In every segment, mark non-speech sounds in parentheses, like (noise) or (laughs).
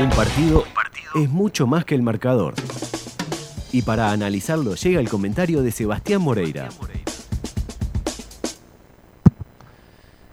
Un partido es mucho más que el marcador. Y para analizarlo llega el comentario de Sebastián Moreira.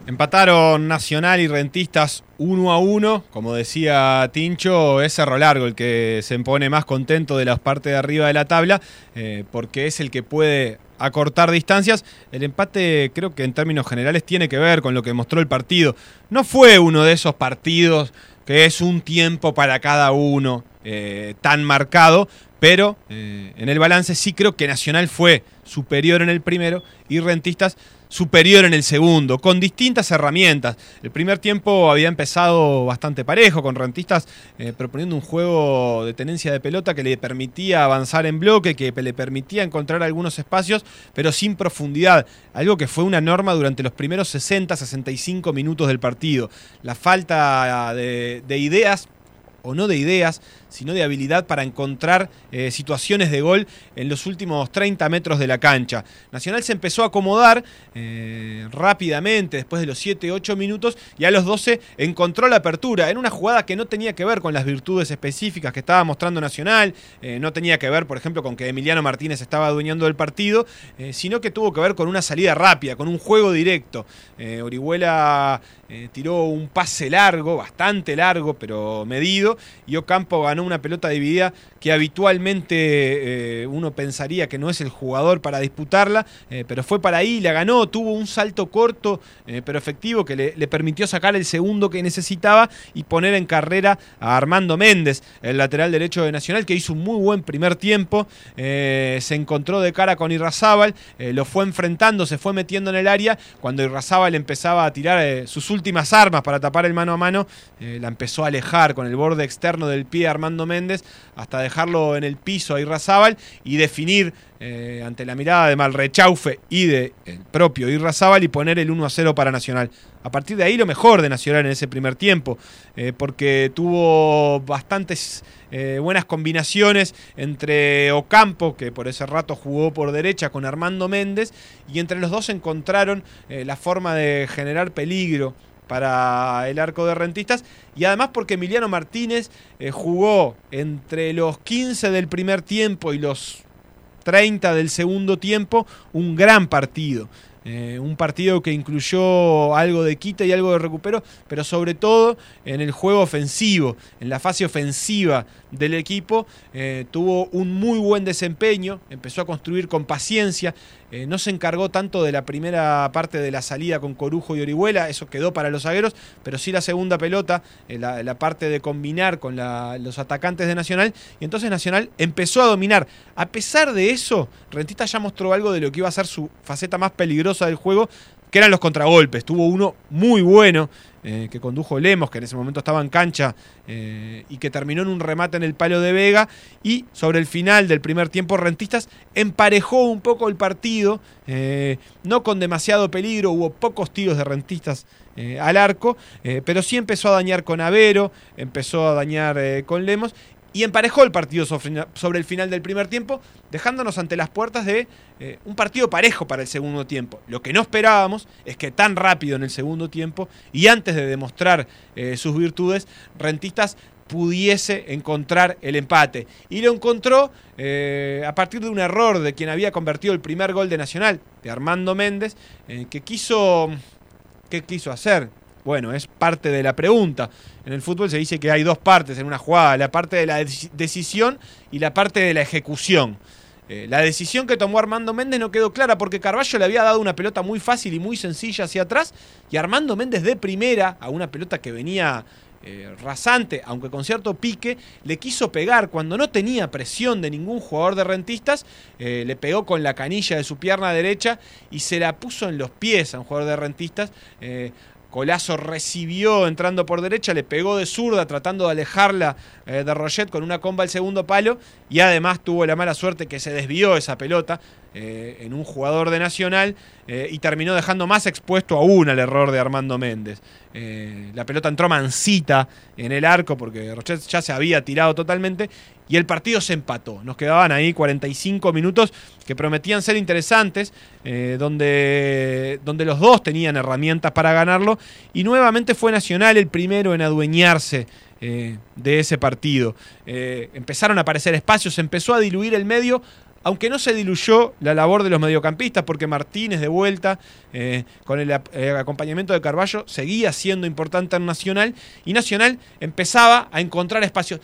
Empataron Nacional y Rentistas uno a uno. Como decía Tincho, es Cerro Largo el que se pone más contento de las partes de arriba de la tabla, eh, porque es el que puede acortar distancias. El empate creo que en términos generales tiene que ver con lo que mostró el partido. No fue uno de esos partidos que es un tiempo para cada uno eh, tan marcado, pero eh, en el balance sí creo que Nacional fue superior en el primero y Rentistas superior en el segundo, con distintas herramientas. El primer tiempo había empezado bastante parejo, con rentistas eh, proponiendo un juego de tenencia de pelota que le permitía avanzar en bloque, que le permitía encontrar algunos espacios, pero sin profundidad. Algo que fue una norma durante los primeros 60-65 minutos del partido. La falta de ideas o no de ideas, sino de habilidad para encontrar eh, situaciones de gol en los últimos 30 metros de la cancha. Nacional se empezó a acomodar eh, rápidamente después de los 7-8 minutos y a los 12 encontró la apertura en una jugada que no tenía que ver con las virtudes específicas que estaba mostrando Nacional, eh, no tenía que ver, por ejemplo, con que Emiliano Martínez estaba adueñando del partido, sino que tuvo que ver con una salida rápida, con un juego directo. Orihuela tiró un pase largo, bastante largo, pero medido, y Ocampo ganó una pelota dividida que habitualmente eh, uno pensaría que no es el jugador para disputarla, eh, pero fue para ahí, la ganó, tuvo un salto corto eh, pero efectivo que le, permitió sacar el segundo que necesitaba y poner en carrera a Armando Méndez, el lateral derecho de Nacional, que hizo un muy buen primer tiempo, se encontró de cara con Irrazábal, lo fue enfrentando, se fue metiendo en el área, cuando Irrazábal empezaba a tirar sus últimas armas para tapar el mano a mano, la empezó a alejar con el borde externo del pie Armando Méndez hasta dejar dejarlo en el piso a Irrazábal y definir eh, ante la mirada de Malrechaufe y de el propio Irrazábal y poner el 1 a 0 para Nacional. A partir de ahí lo mejor de Nacional en ese primer tiempo, eh, porque tuvo bastantes eh, buenas combinaciones entre Ocampo, que por ese rato jugó por derecha con Armando Méndez, y entre los dos encontraron la forma de generar peligro para el arco de rentistas y además porque Emiliano Martínez eh, jugó entre los 15 del primer tiempo y los 30 del segundo tiempo un gran partido. Eh, un partido que incluyó algo de quita y algo de recupero, pero sobre todo en el juego ofensivo, en la fase ofensiva del equipo. Eh, tuvo un muy buen desempeño, empezó a construir con paciencia, eh, no se encargó tanto de la primera parte de la salida con Corujo y Orihuela, eso quedó para los zagueros, pero sí la segunda pelota, la, parte de combinar con los atacantes de Nacional, y entonces Nacional empezó a dominar. A pesar de eso, Rentista ya mostró algo de lo que iba a ser su faceta más peligrosa del juego, que eran los contragolpes. Tuvo uno muy bueno eh, que condujo Lemos, que en ese momento estaba en cancha eh, y que terminó en un remate en el palo de Vega. Y sobre el final del primer tiempo, Rentistas emparejó un poco el partido, eh, no con demasiado peligro, hubo pocos tiros de Rentistas al arco, pero sí empezó a dañar con Avero, empezó a dañar con Lemos y emparejó el partido sobre el final del primer tiempo, dejándonos ante las puertas de eh, un partido parejo para el segundo tiempo. Lo que no esperábamos es que tan rápido en el segundo tiempo y antes de demostrar eh, sus virtudes, Rentistas pudiese encontrar el empate. Y lo encontró eh, a partir de un error de quien había convertido el primer gol de Nacional, de Armando Méndez, que quiso... ¿Qué quiso hacer? Bueno, es parte de la pregunta. En el fútbol se dice que hay dos partes en una jugada, la parte de la decisión y la parte de la ejecución. Eh, la decisión que tomó Armando Méndez no quedó clara porque Carballo le había dado una pelota muy fácil y muy sencilla hacia atrás y Armando Méndez de primera a una pelota que venía eh, rasante, aunque con cierto pique, le quiso pegar cuando no tenía presión de ningún jugador de rentistas, eh, le pegó con la canilla de su pierna derecha y se la puso en los pies a un jugador de rentistas. Colazo recibió entrando por derecha, le pegó de zurda tratando de alejarla eh, de Roget con una comba al segundo palo y además tuvo la mala suerte que se desvió esa pelota eh, en un jugador de Nacional eh, y terminó dejando más expuesto aún al error de Armando Méndez. la pelota entró mansita en el arco porque Rochet ya se había tirado totalmente y el partido se empató. Nos quedaban ahí 45 minutos que prometían ser interesantes, eh, donde, donde los dos tenían herramientas para ganarlo y nuevamente fue Nacional el primero en adueñarse de ese partido. empezaron a aparecer espacios, empezó a diluir el medio, aunque no se diluyó la labor de los mediocampistas, porque Martínez de vuelta, con el, acompañamiento de Carballo, seguía siendo importante en Nacional, y Nacional empezaba a encontrar espacios.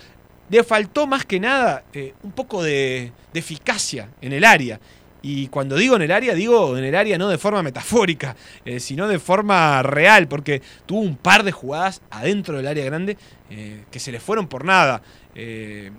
Le faltó más que nada un poco de, eficacia en el área. Y cuando digo en el área, digo en el área no de forma metafórica, eh, sino de forma real, porque tuvo un par de jugadas adentro del área grande eh, que se le fueron por nada. Eh,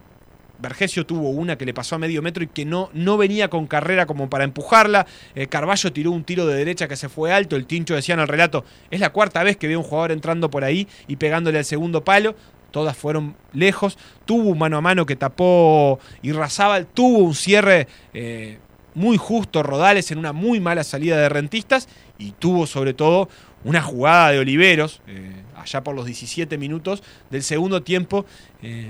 Vergesio tuvo una que le pasó a medio metro y que no, no venía con carrera como para empujarla. Carballo tiró un tiro de derecha que se fue alto. El Tincho decía en el relato, es la cuarta vez que veo un jugador entrando por ahí y pegándole al segundo palo todas fueron lejos. Tuvo un mano a mano que tapó y Razábal, tuvo un cierre muy justo Rodales en una muy mala salida de rentistas y tuvo sobre todo una jugada de Oliveros, eh, allá por los 17 minutos del segundo tiempo, eh,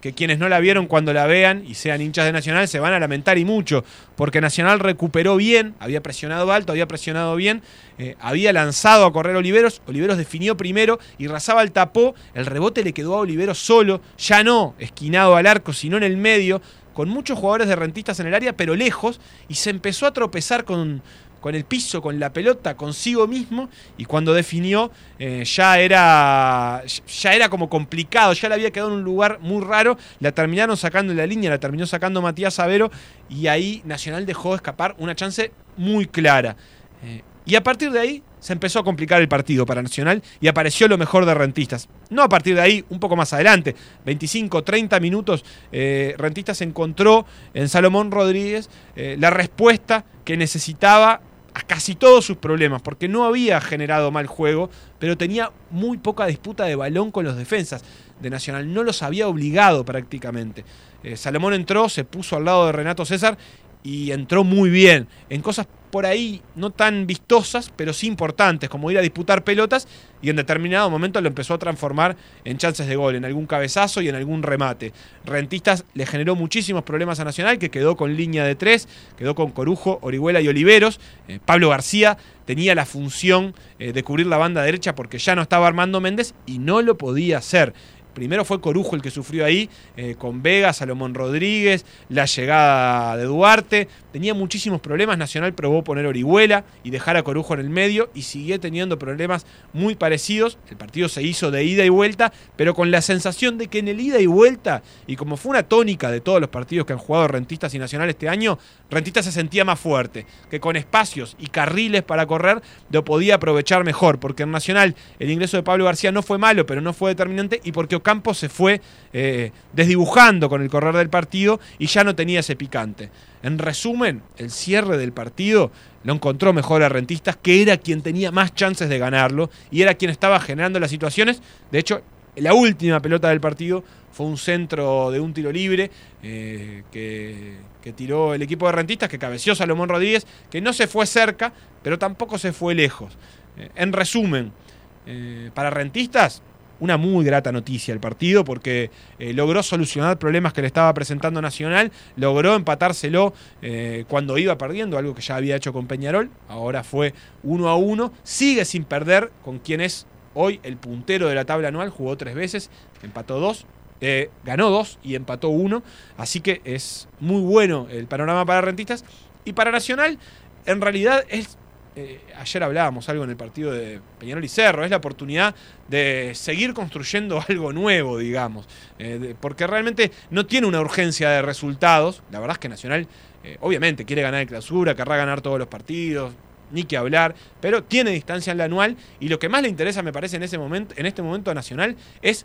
que quienes no la vieron cuando la vean y sean hinchas de Nacional se van a lamentar y mucho, porque Nacional recuperó bien, había presionado alto, había presionado bien, eh, había lanzado a correr Oliveros, Oliveros definió primero y el tapó, el rebote le quedó a Oliveros solo, ya no esquinado al arco, sino en el medio, con muchos jugadores de rentistas en el área, pero lejos, y se empezó a tropezar con, con el piso, con la pelota, consigo mismo, y cuando definió eh, ya, era, ya era como complicado, ya le había quedado en un lugar muy raro, la terminaron sacando en la línea, la terminó sacando Matías Avero, y ahí Nacional dejó escapar una chance muy clara. Eh, y a partir de ahí se empezó a complicar el partido para Nacional y apareció lo mejor de Rentistas. No a partir de ahí, un poco más adelante, 25, 30 minutos, eh, Rentistas encontró en Salomón Rodríguez la respuesta que necesitaba a casi todos sus problemas, porque no había generado mal juego, pero tenía muy poca disputa de balón con los defensas de Nacional, no los había obligado prácticamente. Eh, Salomón entró, se puso al lado de Renato César y entró muy bien en cosas por ahí no tan vistosas, pero sí importantes, como ir a disputar pelotas y en determinado momento lo empezó a transformar en chances de gol, en algún cabezazo y en algún remate. Rentistas le generó muchísimos problemas a Nacional, que quedó con línea de tres, quedó con Corujo, Orihuela y Oliveros. Eh, Pablo García tenía la función eh, de cubrir la banda derecha porque ya no estaba Armando Méndez y no lo podía hacer. Primero fue Corujo el que sufrió ahí, eh, con Vega, Salomón Rodríguez, la llegada de Duarte. Tenía muchísimos problemas. Nacional probó poner Orihuela y dejar a Corujo en el medio y siguió teniendo problemas muy parecidos. El partido se hizo de ida y vuelta, pero con la sensación de que en el ida y vuelta, y como fue una tónica de todos los partidos que han jugado Rentistas y Nacional este año, Rentistas se sentía más fuerte, que con espacios y carriles para correr lo podía aprovechar mejor, porque en Nacional el ingreso de Pablo García no fue malo, pero no fue determinante, y porque Campo se fue eh, desdibujando con el correr del partido y ya no tenía ese picante. En resumen, el cierre del partido lo encontró mejor a Rentistas, que era quien tenía más chances de ganarlo y era quien estaba generando las situaciones. De hecho, la última pelota del partido fue un centro de un tiro libre eh, que, tiró el equipo de Rentistas, que cabeció Salomón Rodríguez, que no se fue cerca, pero tampoco se fue lejos. Eh, en resumen, para Rentistas, una muy grata noticia el partido porque eh, logró solucionar problemas que le estaba presentando Nacional, logró empatárselo eh, cuando iba perdiendo, algo que ya había hecho con Peñarol, ahora fue uno a uno, sigue sin perder con quien es hoy el puntero de la tabla anual, jugó tres veces, empató dos, eh, ganó dos y empató uno, así que es muy bueno el panorama para rentistas. Y para Nacional en realidad es eh, ayer hablábamos algo en el partido de Peñarol y Cerro, es la oportunidad de seguir construyendo (laughs) algo nuevo, digamos, eh, porque realmente no tiene una urgencia de resultados, la verdad es que Nacional eh, obviamente quiere ganar el clausura, querrá ganar todos los partidos, ni que hablar, pero tiene distancia en la anual y lo que más le interesa me parece en, ese momento, en este momento a Nacional es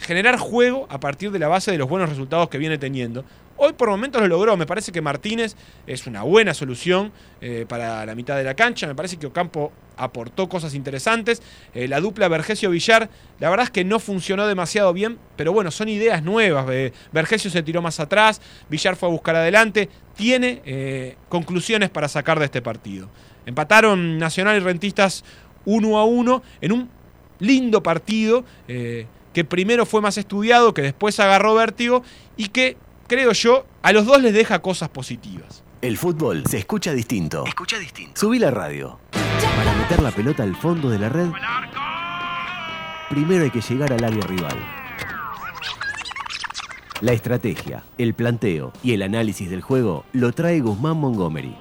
generar juego a partir de la base de los buenos resultados que viene teniendo. Hoy por momentos lo logró, me parece que Martínez es una buena solución eh, para la mitad de la cancha, me parece que Ocampo aportó cosas interesantes, eh, la dupla Vergesio-Villar, la verdad es que no funcionó demasiado bien, pero bueno, son ideas nuevas, eh, Vergesio se tiró más atrás, Villar fue a buscar adelante, tiene conclusiones para sacar de este partido. Empataron Nacional y Rentistas uno a uno en un lindo partido que primero fue más estudiado, que después agarró vértigo y que, creo yo, a los dos les deja cosas positivas. El fútbol se escucha distinto. Escucha distinto. Subí la radio. Para meter la pelota al fondo de la red, primero hay que llegar al área rival. La estrategia, el planteo y el análisis del juego lo trae Guzmán Montgomery.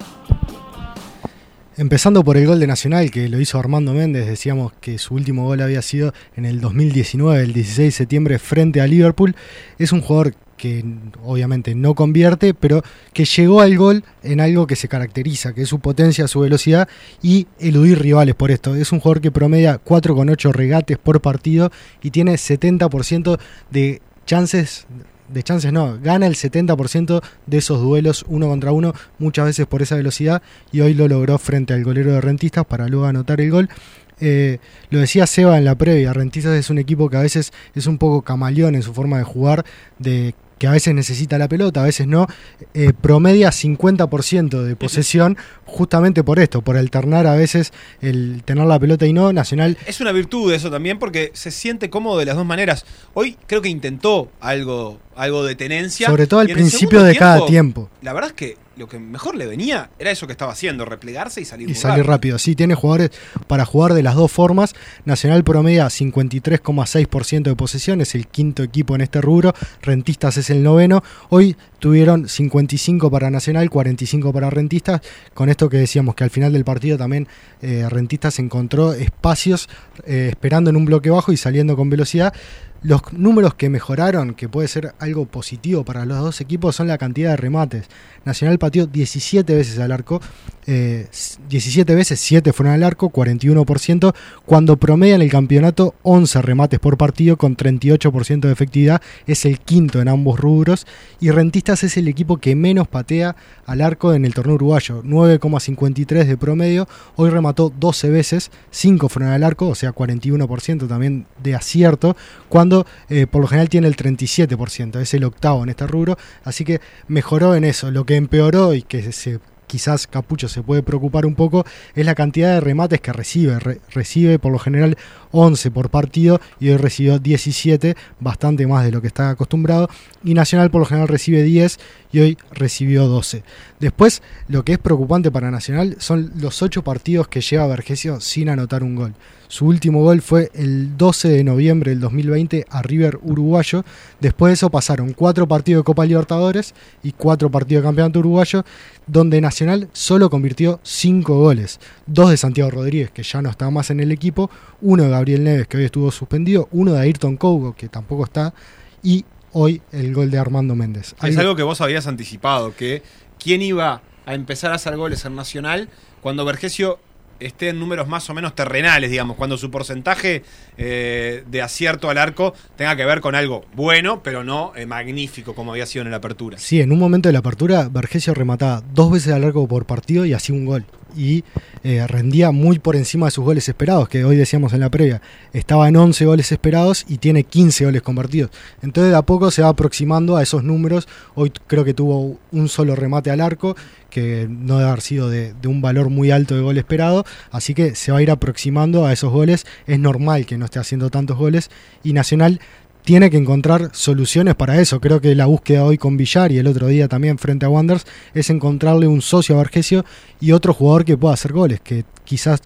Empezando por el gol de Nacional que lo hizo Armando Méndez, decíamos que su último gol había sido en el 2019, el 16 de septiembre, frente a Liverpool. Es un jugador que obviamente no convierte, pero que llegó al gol en algo que se caracteriza, que es su potencia, su velocidad y eludir rivales por esto. Es un jugador que promedia 4,8 regates por partido y tiene 70% de chances de chances no, gana el 70% de esos duelos uno contra uno, muchas veces por esa velocidad, y hoy lo logró frente al golero de Rentistas para luego anotar el gol. Eh, lo decía Seba en la previa, Rentistas es un equipo que a veces es un poco camaleón en su forma de jugar, de que a veces necesita la pelota, a veces no, eh, promedia 50% de posesión justamente por esto, por alternar a veces el tener la pelota y no, Nacional... Es una virtud eso también porque se siente cómodo de las dos maneras. Hoy creo que intentó algo, algo de tenencia. Sobre todo al principio de cada tiempo. La verdad es que lo que mejor le venía era eso que estaba haciendo, replegarse y salir Y salir rápido. Sí, tiene jugadores para jugar de las dos formas. Nacional promedia 53,6% de posesión, es el quinto equipo en este rubro. Rentistas es el noveno. Hoy tuvieron 55 para Nacional, 45 para Rentistas. Con esto que decíamos que al final del partido también eh, Rentistas encontró espacios eh, esperando en un bloque bajo y saliendo con velocidad. Los números que mejoraron, que puede ser algo positivo para los dos equipos, son la cantidad de remates. Nacional pateó 17 veces al arco, 17 eh, veces, 7 fueron al arco, 41%, cuando promedia en el campeonato 11 remates por partido con 38% de efectividad, es el quinto en ambos rubros, y Rentistas es el equipo que menos patea al arco en el torneo uruguayo, 9,53 de promedio, hoy remató 12 veces, 5 fueron al arco, o sea 41% también de acierto, cuando eh, por lo general tiene el 37%, es el octavo en este rubro, así que mejoró en eso. Lo que empeoró y que se quizás Capucho se puede preocupar un poco, es la cantidad de remates que recibe. recibe por lo general 11 por partido y hoy recibió 17, bastante más de lo que está acostumbrado. Y Nacional por lo general recibe 10 y hoy recibió 12. Después, lo que es preocupante para Nacional son los 8 partidos que lleva Vergesio sin anotar un gol. Su último gol fue el 12 de noviembre del 2020 a River Uruguayo. Después de eso pasaron 4 partidos de Copa Libertadores y 4 partidos de Campeonato Uruguayo, donde Nacional solo convirtió 5 goles. Dos de Santiago Rodríguez, que ya no está más en el equipo, uno de Gabriel Neves, que hoy estuvo suspendido, uno de Ayrton Cougo, que tampoco está, y hoy el gol de Armando Méndez. Es algo que vos habías anticipado, que quién iba a empezar a hacer goles en Nacional cuando Vergesio esté en números más o menos terrenales, digamos, cuando su porcentaje eh, de acierto al arco tenga que ver con algo bueno, pero no eh, magnífico como había sido en la apertura. Sí, en un momento de la apertura, Vergesio remataba dos veces al arco por partido y hacía un gol. Y eh, rendía muy por encima de sus goles esperados, que hoy decíamos en la previa. Estaba en 11 goles esperados y tiene 15 goles convertidos. Entonces de a poco se va aproximando a esos números. Hoy creo que tuvo un solo remate al arco que no debe haber sido de, un valor muy alto de gol esperado, así que se va a ir aproximando a esos goles. Es normal que no esté haciendo tantos goles y Nacional tiene que encontrar soluciones para eso. Creo que la búsqueda hoy con Villar y el otro día también frente a Wanderers es encontrarle un socio a Vargesio y otro jugador que pueda hacer goles, que quizás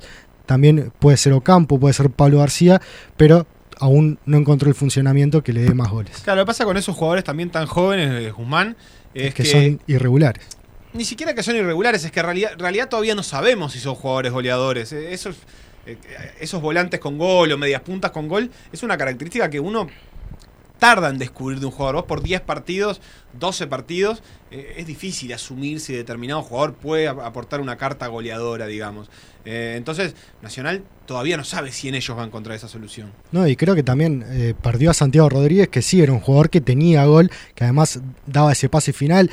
también puede ser Ocampo, puede ser Pablo García, pero aún no encontró el funcionamiento que le dé más goles. Claro, lo que pasa con esos jugadores también tan jóvenes de Guzmán es, que, son irregulares ni siquiera que son irregulares, es que en realidad, todavía no sabemos si son jugadores goleadores. Esos, eh, esos volantes con gol o medias puntas con gol es una característica que uno tarda en descubrir de un jugador. Vos por 10 partidos, 12 partidos, eh, es difícil asumir si determinado jugador puede aportar una carta goleadora, digamos. entonces, Nacional todavía no sabe si en ellos va a encontrar esa solución. No, y creo que también perdió a Santiago Rodríguez, que sí era un jugador que tenía gol, que además daba ese pase final,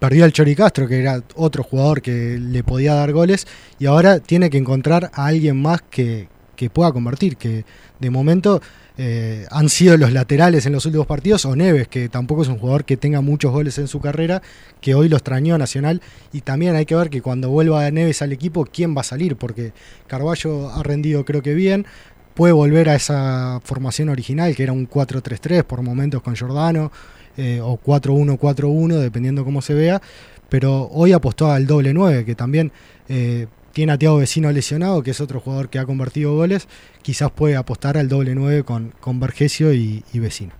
perdió al Chori Castro, que era otro jugador que le podía dar goles, y ahora tiene que encontrar a alguien más que, pueda convertir, que de momento eh, han sido los laterales en los últimos partidos, o Neves, que tampoco es un jugador que tenga muchos goles en su carrera, que hoy lo extrañó Nacional, y también hay que ver que cuando vuelva Neves al equipo, ¿quién va a salir? Porque Carballo ha rendido creo que bien, puede volver a esa formación original, que era un 4-3-3 por momentos con Giordano, eh, o 4-1-4-1, dependiendo cómo se vea, pero hoy apostó al doble 9, que también eh, tiene a Tiago Vecino lesionado, que es otro jugador que ha convertido goles, quizás puede apostar al doble 9 con, con Vergesio y Vecino.